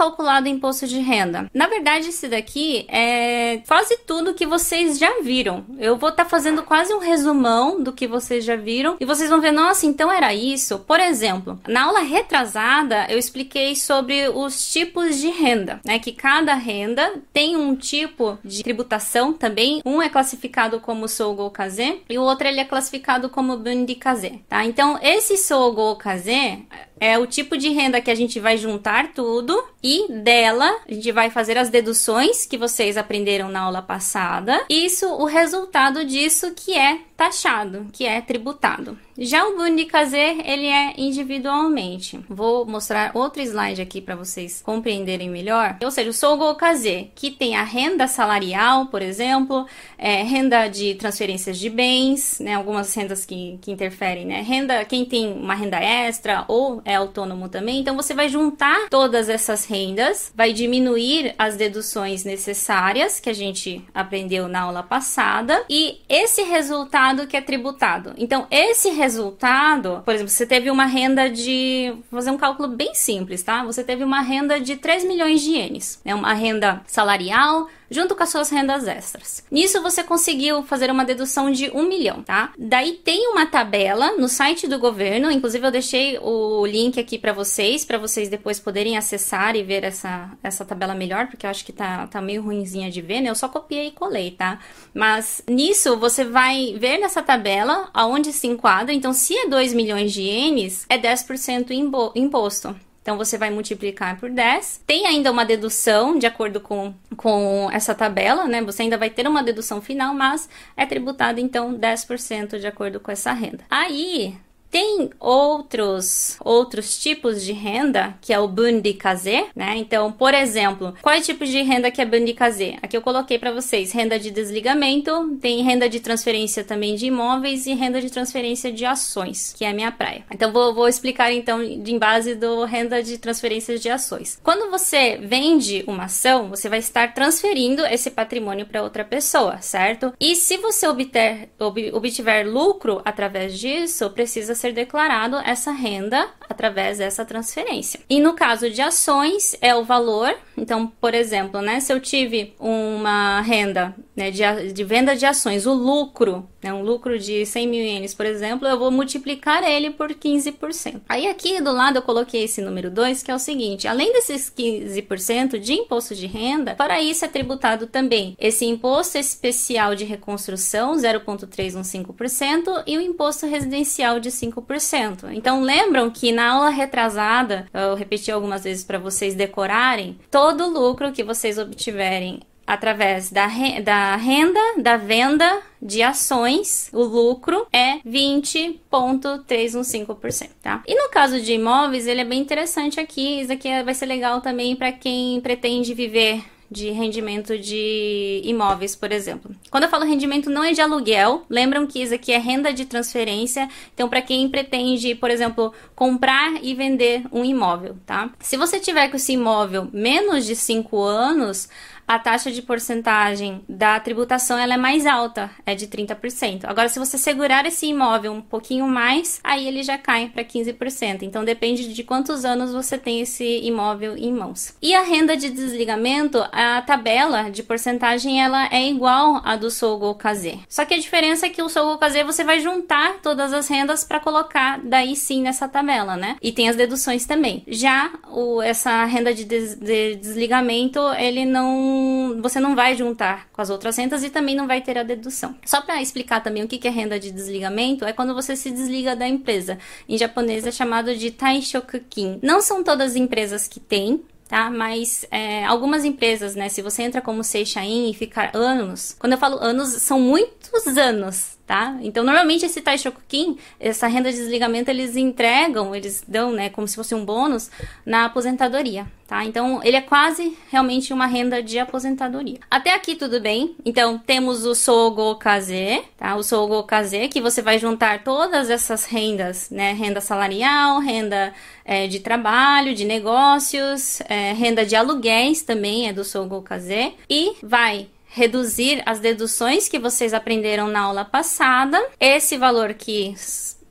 calculado o imposto de renda? Na verdade, esse daqui é quase tudo que vocês já viram. Eu vou estar tá fazendo quase um resumão do que vocês já viram e vocês vão ver, nossa, então era isso. Por exemplo, na aula retrasada eu expliquei sobre os tipos de renda, né? Que cada renda tem um tipo de tributação também. Um é classificado como Sogo Kaze e o outro ele é classificado como Bundi Kaze, tá? Então, esse Sogo Kaze é o tipo de renda que a gente vai juntar tudo e dela a gente vai fazer as deduções que vocês aprenderam na aula passada. Isso, o resultado disso que é taxado, que é tributado. Já o Bundi Kazer, ele é individualmente. Vou mostrar outro slide aqui para vocês compreenderem melhor. Ou seja, o Sogo Kazer, que tem a renda salarial, por exemplo, é, renda de transferências de bens, né, algumas rendas que, que interferem, né, renda, quem tem uma renda extra ou é autônomo também, então você vai juntar todas essas rendas, vai diminuir as deduções necessárias que a gente aprendeu na aula passada e esse resultado que é tributado. Então, esse resultado, por exemplo, você teve uma renda de. Vou fazer um cálculo bem simples, tá? Você teve uma renda de 3 milhões de ienes, né? Uma renda salarial junto com as suas rendas extras. Nisso você conseguiu fazer uma dedução de um milhão, tá? Daí tem uma tabela no site do governo, inclusive eu deixei o link aqui para vocês, para vocês depois poderem acessar e ver essa, essa tabela melhor, porque eu acho que tá, tá meio ruinzinha de ver, né? Eu só copiei e colei, tá? Mas nisso você vai ver nessa tabela aonde se enquadra. Então, se é 2 milhões de ienes, é 10% imposto. Então você vai multiplicar por 10. Tem ainda uma dedução de acordo com, com essa tabela, né? Você ainda vai ter uma dedução final, mas é tributado então 10% de acordo com essa renda. Aí tem outros outros tipos de renda, que é o Bundi Kaze, né? Então, por exemplo, quais tipos de renda que é Bundi Kaze? Aqui eu coloquei para vocês renda de desligamento, tem renda de transferência também de imóveis e renda de transferência de ações, que é a minha praia. Então, vou, vou explicar então em base do renda de transferência de ações. Quando você vende uma ação, você vai estar transferindo esse patrimônio para outra pessoa, certo? E se você obter, ob, obtiver lucro através disso, precisa ser declarado essa renda através dessa transferência. E no caso de ações, é o valor. Então, por exemplo, né, se eu tive uma renda né, de, de venda de ações, o lucro, né, um lucro de 100 mil ienes, por exemplo, eu vou multiplicar ele por 15%. Aí aqui do lado eu coloquei esse número 2, que é o seguinte, além desses 15% de imposto de renda, para isso é tributado também esse imposto especial de reconstrução, 0,315%, e o imposto residencial de 5%. Então lembram que na aula retrasada, eu repeti algumas vezes para vocês decorarem, todo lucro que vocês obtiverem através da, re da renda da venda de ações, o lucro é 20,315%, tá? E no caso de imóveis, ele é bem interessante aqui, isso aqui vai ser legal também para quem pretende viver de rendimento de imóveis, por exemplo. Quando eu falo rendimento, não é de aluguel. Lembram que isso aqui é renda de transferência. Então, para quem pretende, por exemplo, comprar e vender um imóvel, tá? Se você tiver com esse imóvel menos de 5 anos, a taxa de porcentagem da tributação ela é mais alta, é de 30%. Agora, se você segurar esse imóvel um pouquinho mais, aí ele já cai para 15%. Então, depende de quantos anos você tem esse imóvel em mãos. E a renda de desligamento, a tabela de porcentagem ela é igual à do Sogo Kaze. Só que a diferença é que o Sogo Kaze você vai juntar todas as rendas para colocar daí sim nessa tabela, né? E tem as deduções também. Já o, essa renda de, des, de desligamento, ele não você não vai juntar com as outras rendas e também não vai ter a dedução. Só para explicar também o que é renda de desligamento, é quando você se desliga da empresa. Em japonês é chamado de taishokukin. Não são todas as empresas que têm, tá? Mas é, algumas empresas, né? Se você entra como Seishain e ficar anos, quando eu falo anos, são muitos anos, tá? Então, normalmente esse Taishokukin, essa renda de desligamento, eles entregam, eles dão, né, como se fosse um bônus na aposentadoria, tá? Então, ele é quase realmente uma renda de aposentadoria. Até aqui tudo bem? Então, temos o Sogo Kaze, tá? O Sogo Kaze, que você vai juntar todas essas rendas, né? Renda salarial, renda é, de trabalho, de negócios, é, renda de aluguéis também é do Sogo Kaze, e vai reduzir as deduções que vocês aprenderam na aula passada. Esse valor que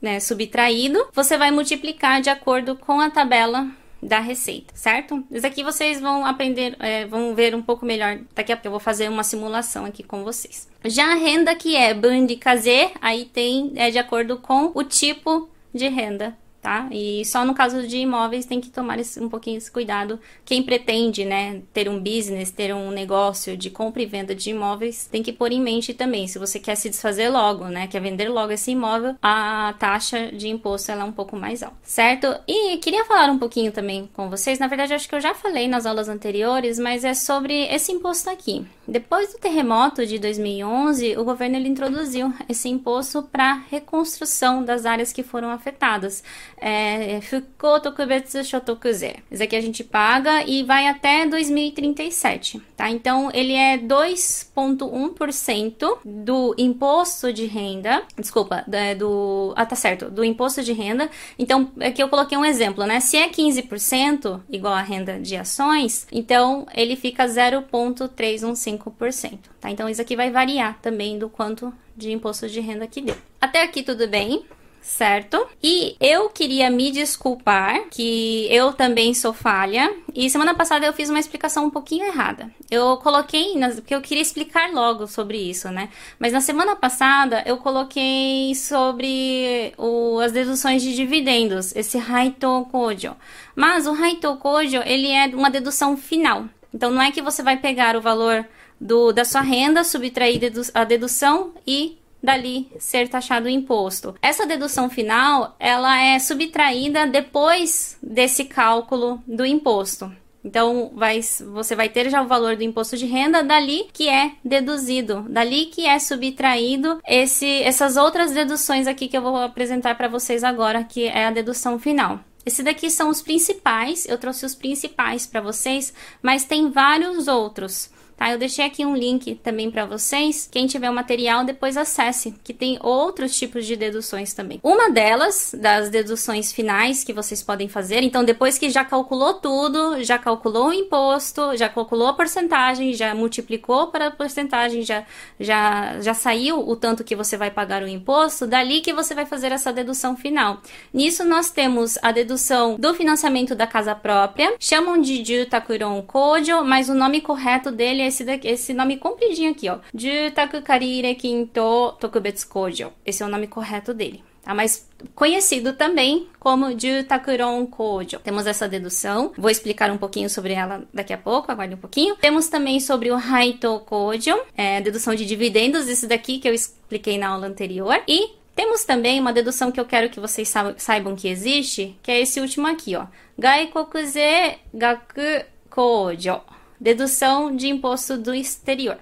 né, subtraído, você vai multiplicar de acordo com a tabela da receita, certo? Isso aqui vocês vão aprender, é, vão ver um pouco melhor. Daqui a pouco eu vou fazer uma simulação aqui com vocês. Já a renda que é band casé, aí tem é de acordo com o tipo de renda tá? E só no caso de imóveis tem que tomar esse, um pouquinho esse cuidado. Quem pretende, né, ter um business, ter um negócio de compra e venda de imóveis, tem que pôr em mente também, se você quer se desfazer logo, né, quer vender logo esse imóvel, a taxa de imposto ela é um pouco mais alta, certo? E queria falar um pouquinho também com vocês, na verdade acho que eu já falei nas aulas anteriores, mas é sobre esse imposto aqui. Depois do terremoto de 2011, o governo ele introduziu esse imposto para reconstrução das áreas que foram afetadas é, Fukko Tokubetsu Shotokuze. Esse aqui a gente paga e vai até 2037, tá? Então, ele é 2,1% do imposto de renda, desculpa, do, ah, tá certo, do imposto de renda. Então, aqui eu coloquei um exemplo, né? Se é 15%, igual a renda de ações, então ele fica 0,315%, tá? Então, isso aqui vai variar também do quanto de imposto de renda que deu. Até aqui tudo bem? Certo? E eu queria me desculpar que eu também sou falha. E semana passada eu fiz uma explicação um pouquinho errada. Eu coloquei, nas, porque eu queria explicar logo sobre isso, né? Mas na semana passada eu coloquei sobre o, as deduções de dividendos, esse Haito Kojo. Mas o Haito Kojo, ele é uma dedução final. Então não é que você vai pegar o valor do, da sua renda, subtrair dedu a dedução e dali ser taxado o imposto. Essa dedução final, ela é subtraída depois desse cálculo do imposto. Então, vai, você vai ter já o valor do imposto de renda dali que é deduzido, dali que é subtraído esse, essas outras deduções aqui que eu vou apresentar para vocês agora, que é a dedução final. Esse daqui são os principais, eu trouxe os principais para vocês, mas tem vários outros. Tá? Eu deixei aqui um link também para vocês. Quem tiver o material, depois acesse, que tem outros tipos de deduções também. Uma delas, das deduções finais que vocês podem fazer, então depois que já calculou tudo, já calculou o imposto, já calculou a porcentagem, já multiplicou para a porcentagem, já, já, já saiu o tanto que você vai pagar o imposto, dali que você vai fazer essa dedução final. Nisso nós temos a dedução do financiamento da casa própria, chamam de Jutakuron Kojo, mas o nome correto dele é esse, daqui, esse nome compridinho aqui, ó. Jutaku Karire Kinto Tokubetsu Kojo. Esse é o nome correto dele. Tá? Mas conhecido também como Jutakuron Kojo. Temos essa dedução, vou explicar um pouquinho sobre ela daqui a pouco, aguarde um pouquinho. Temos também sobre o Haito Kojo, é, dedução de dividendos, isso daqui que eu expliquei na aula anterior. E temos também uma dedução que eu quero que vocês saibam que existe, que é esse último aqui, ó. Gaikokuze Gaku Kojo dedução de imposto do exterior.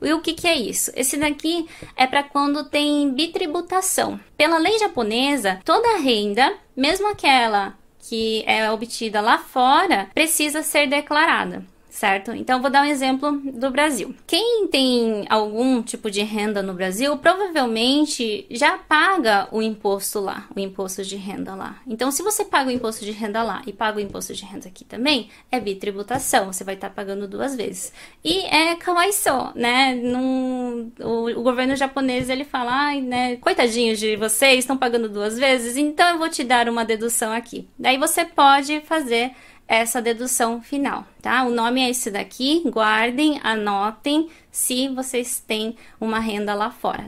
E o que, que é isso? Esse daqui é para quando tem bitributação. Pela lei japonesa, toda renda, mesmo aquela que é obtida lá fora, precisa ser declarada certo? Então, vou dar um exemplo do Brasil. Quem tem algum tipo de renda no Brasil, provavelmente já paga o imposto lá, o imposto de renda lá. Então, se você paga o imposto de renda lá e paga o imposto de renda aqui também, é bitributação, você vai estar tá pagando duas vezes. E é kawaii só, né? Num, o, o, governo japonês, ele fala, ai, né, coitadinhos de vocês, estão pagando duas vezes, então eu vou te dar uma dedução aqui. Daí você pode fazer essa dedução final, tá? O nome é esse daqui, guardem, anotem se vocês têm uma renda lá fora.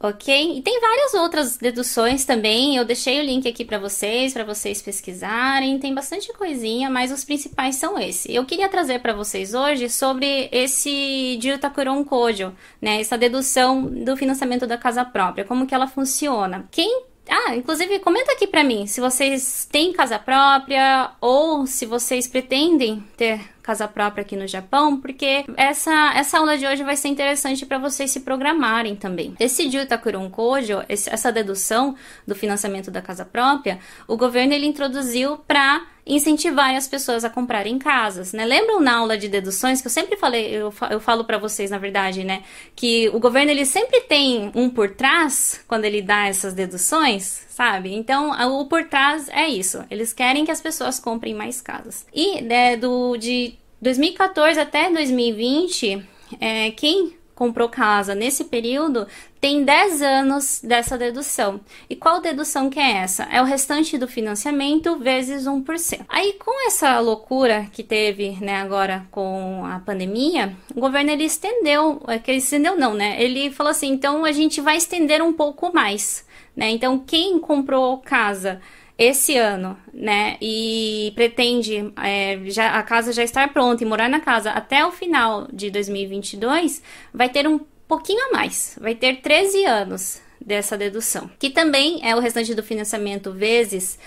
Ok? E tem várias outras deduções também. Eu deixei o link aqui para vocês, para vocês pesquisarem. Tem bastante coisinha, mas os principais são esses. Eu queria trazer para vocês hoje sobre esse Jutakuron Kojo, né? Essa dedução do financiamento da casa própria, como que ela funciona. Quem ah, inclusive comenta aqui para mim se vocês têm casa própria ou se vocês pretendem ter casa própria aqui no Japão, porque essa, essa aula de hoje vai ser interessante para vocês se programarem também. Esse Jutakuron Kojo, essa dedução do financiamento da casa própria, o governo ele introduziu para incentivar as pessoas a comprarem casas, né? Lembram na aula de deduções que eu sempre falei, eu, eu falo para vocês, na verdade, né, que o governo ele sempre tem um por trás quando ele dá essas deduções, sabe? Então, o por trás é isso. Eles querem que as pessoas comprem mais casas. E né, do de 2014 até 2020, é, quem comprou casa nesse período tem 10 anos dessa dedução. E qual dedução que é essa? É o restante do financiamento vezes 1%. Aí com essa loucura que teve, né, agora com a pandemia, o governo ele estendeu, é que ele estendeu não, né? Ele falou assim, então a gente vai estender um pouco mais, né? Então quem comprou casa esse ano, né, e pretende é, já, a casa já estar pronta e morar na casa até o final de 2022, vai ter um pouquinho a mais, vai ter 13 anos dessa dedução, que também é o restante do financiamento vezes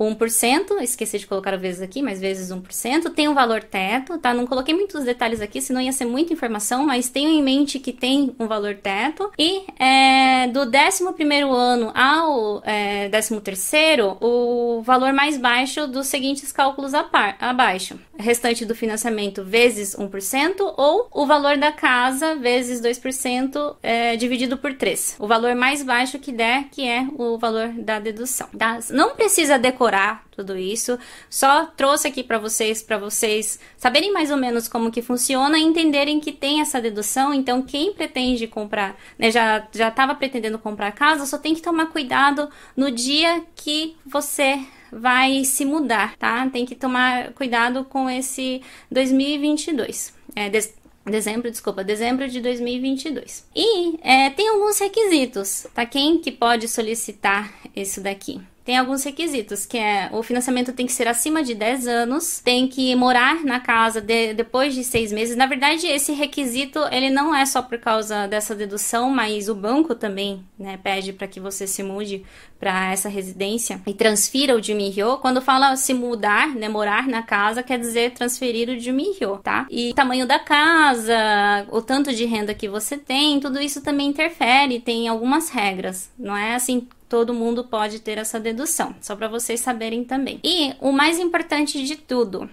1%, esqueci de colocar o vezes aqui, mas vezes 1%, tem um valor teto, tá? Não coloquei muitos detalhes aqui, senão ia ser muita informação, mas tenho em mente que tem um valor teto. E é, do 11 ano ao é, 13 o valor mais baixo dos seguintes cálculos par, abaixo. Restante do financiamento vezes 1% ou o valor da casa vezes 2% é, dividido por 3. O valor mais baixo que der, que é o valor da dedução. Tá? Não precisa decorar tudo isso. Só trouxe aqui para vocês, para vocês saberem mais ou menos como que funciona e entenderem que tem essa dedução. Então, quem pretende comprar, né, já já estava pretendendo comprar casa, só tem que tomar cuidado no dia que você vai se mudar, tá? Tem que tomar cuidado com esse 2022. É, Dezembro, desculpa, dezembro de 2022. E é, tem alguns requisitos, tá? Quem que pode solicitar isso daqui? Tem alguns requisitos, que é o financiamento tem que ser acima de 10 anos, tem que morar na casa de, depois de seis meses. Na verdade, esse requisito ele não é só por causa dessa dedução, mas o banco também né, pede para que você se mude para essa residência e transfira o Jumihyo. Quando fala se mudar, né, morar na casa, quer dizer transferir o Jumihyo, tá? E tamanho da casa, o tanto de renda que você tem, tudo isso também interfere, tem algumas regras. Não é assim todo mundo pode ter essa dedução, só para vocês saberem também. E o mais importante de tudo,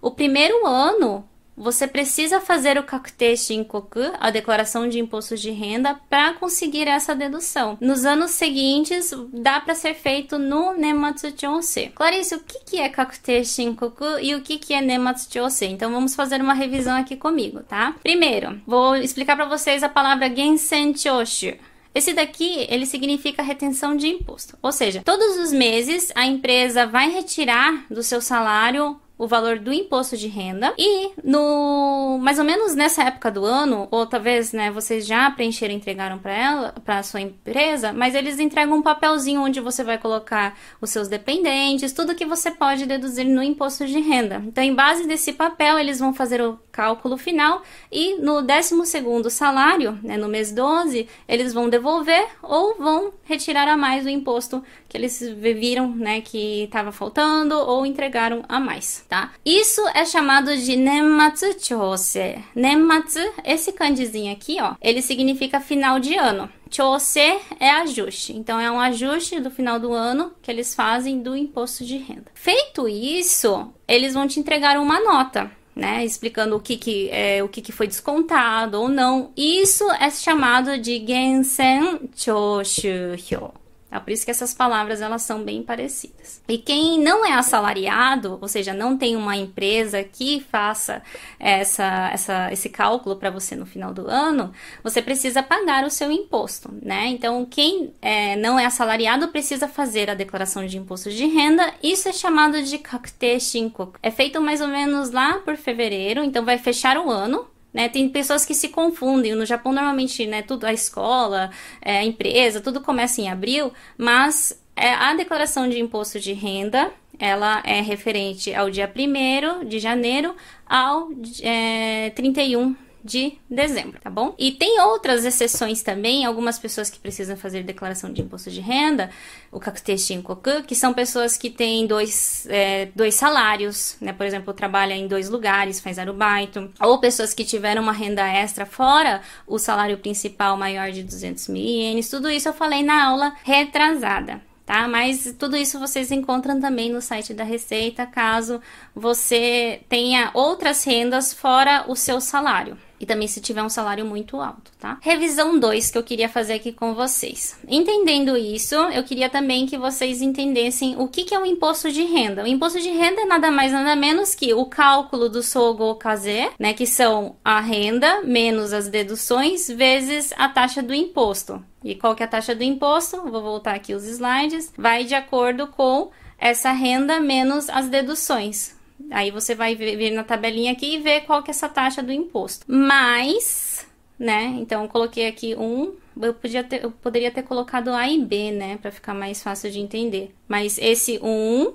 o primeiro ano você precisa fazer o Kakute Shinkoku, a declaração de imposto de renda, para conseguir essa dedução. Nos anos seguintes, dá para ser feito no Nematsu Chonse. Clarice, o que, que é Kakute Shinkoku e o que, que é Nematsu Chonse? Então vamos fazer uma revisão aqui comigo, tá? Primeiro, vou explicar para vocês a palavra Gensen Choshu. Esse daqui, ele significa retenção de imposto. Ou seja, todos os meses a empresa vai retirar do seu salário o valor do imposto de renda e no mais ou menos nessa época do ano, ou talvez, né, vocês já preencheram e entregaram para ela, para sua empresa, mas eles entregam um papelzinho onde você vai colocar os seus dependentes, tudo que você pode deduzir no imposto de renda. Então, em base desse papel, eles vão fazer o cálculo final e no 12 segundo salário, né, no mês 12, eles vão devolver ou vão retirar a mais o imposto que eles viram, né, que estava faltando ou entregaram a mais tá? Isso é chamado de Nenmatsu Chose. Nenmatsu, esse kanjizinho aqui, ó, ele significa final de ano. Chose é ajuste. Então é um ajuste do final do ano que eles fazem do imposto de renda. Feito isso, eles vão te entregar uma nota. Né, explicando o que, que, é, o que, que foi descontado ou não. Isso é chamado de Gensen Choshu Hyo. É por isso que essas palavras elas são bem parecidas. E quem não é assalariado, ou seja, não tem uma empresa que faça essa, essa, esse cálculo para você no final do ano, você precisa pagar o seu imposto, né? Então, quem é, não é assalariado precisa fazer a declaração de imposto de renda. Isso é chamado de kakute shinkoku. É feito mais ou menos lá por fevereiro, então vai fechar o ano, né? Tem pessoas que se confundem. No Japão, normalmente, né, tudo, a escola, é, a empresa, tudo começa em abril, mas é, a declaração de imposto de renda ela é referente ao dia 1 de janeiro ao é, 31 de dezembro, tá bom? E tem outras exceções também, algumas pessoas que precisam fazer declaração de imposto de renda, o Kakuteshin Koku, que são pessoas que têm dois, é, dois salários, né? Por exemplo, trabalha em dois lugares, faz arubaito, ou pessoas que tiveram uma renda extra fora o salário principal maior de 200 mil ienes, tudo isso eu falei na aula retrasada, tá? Mas tudo isso vocês encontram também no site da Receita, caso você tenha outras rendas fora o seu salário e também se tiver um salário muito alto, tá? Revisão 2 que eu queria fazer aqui com vocês. Entendendo isso, eu queria também que vocês entendessem o que, que é o imposto de renda. O imposto de renda é nada mais nada menos que o cálculo do Sogo Kaze, né, que são a renda menos as deduções vezes a taxa do imposto. E qual que é a taxa do imposto? Vou voltar aqui os slides. Vai de acordo com essa renda menos as deduções. Aí você vai ver na tabelinha aqui e ver qual que é essa taxa do imposto. Mas, né? Então eu coloquei aqui um. Eu, podia ter, eu poderia ter colocado A e B, né? Para ficar mais fácil de entender. Mas esse 1, um,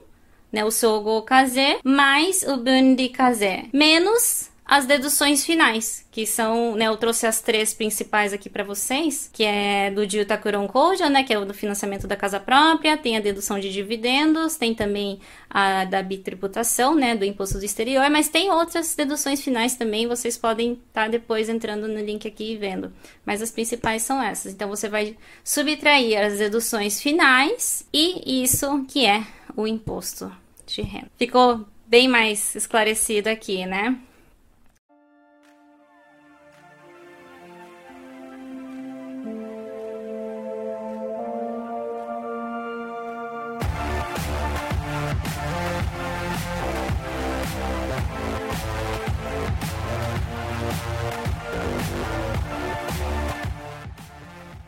né? O Sogo Kaze, mais o Bundi Kaze, menos as deduções finais, que são, né, eu trouxe as três principais aqui para vocês, que é do Jutakuron Koja, né, que é o do financiamento da casa própria, tem a dedução de dividendos, tem também a da bitributação, né, do imposto do exterior, mas tem outras deduções finais também, vocês podem estar tá depois entrando no link aqui e vendo. Mas as principais são essas. Então você vai subtrair as deduções finais e isso que é o imposto de renda. Ficou bem mais esclarecido aqui, né?